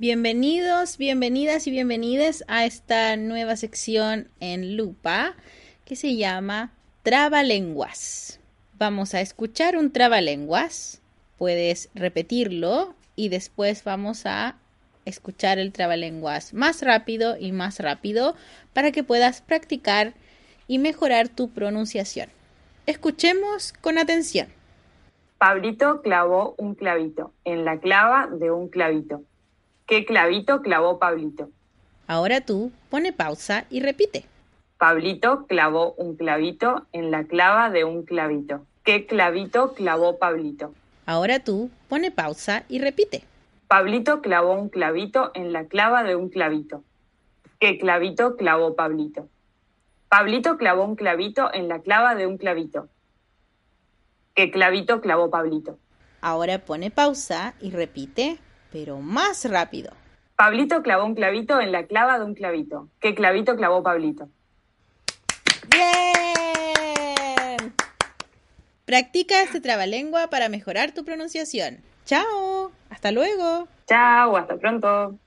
Bienvenidos, bienvenidas y bienvenidas a esta nueva sección en Lupa que se llama Trabalenguas. Vamos a escuchar un trabalenguas. Puedes repetirlo y después vamos a escuchar el trabalenguas más rápido y más rápido para que puedas practicar y mejorar tu pronunciación. Escuchemos con atención. Pablito clavó un clavito en la clava de un clavito. ¿Qué clavito clavó Pablito? Ahora tú pone pausa y repite. Pablito clavó un clavito en la clava de un clavito. ¿Qué clavito clavó Pablito? Ahora tú pone pausa y repite. Pablito clavó un clavito en la clava de un clavito. ¿Qué clavito clavó Pablito? Pablito clavó un clavito en la clava de un clavito. ¿Qué clavito clavó Pablito? Ahora pone pausa y repite pero más rápido. Pablito clavó un clavito en la clava de un clavito. ¿Qué clavito clavó Pablito? ¡Bien! Practica este trabalengua para mejorar tu pronunciación. ¡Chao! ¡Hasta luego! ¡Chao! ¡Hasta pronto!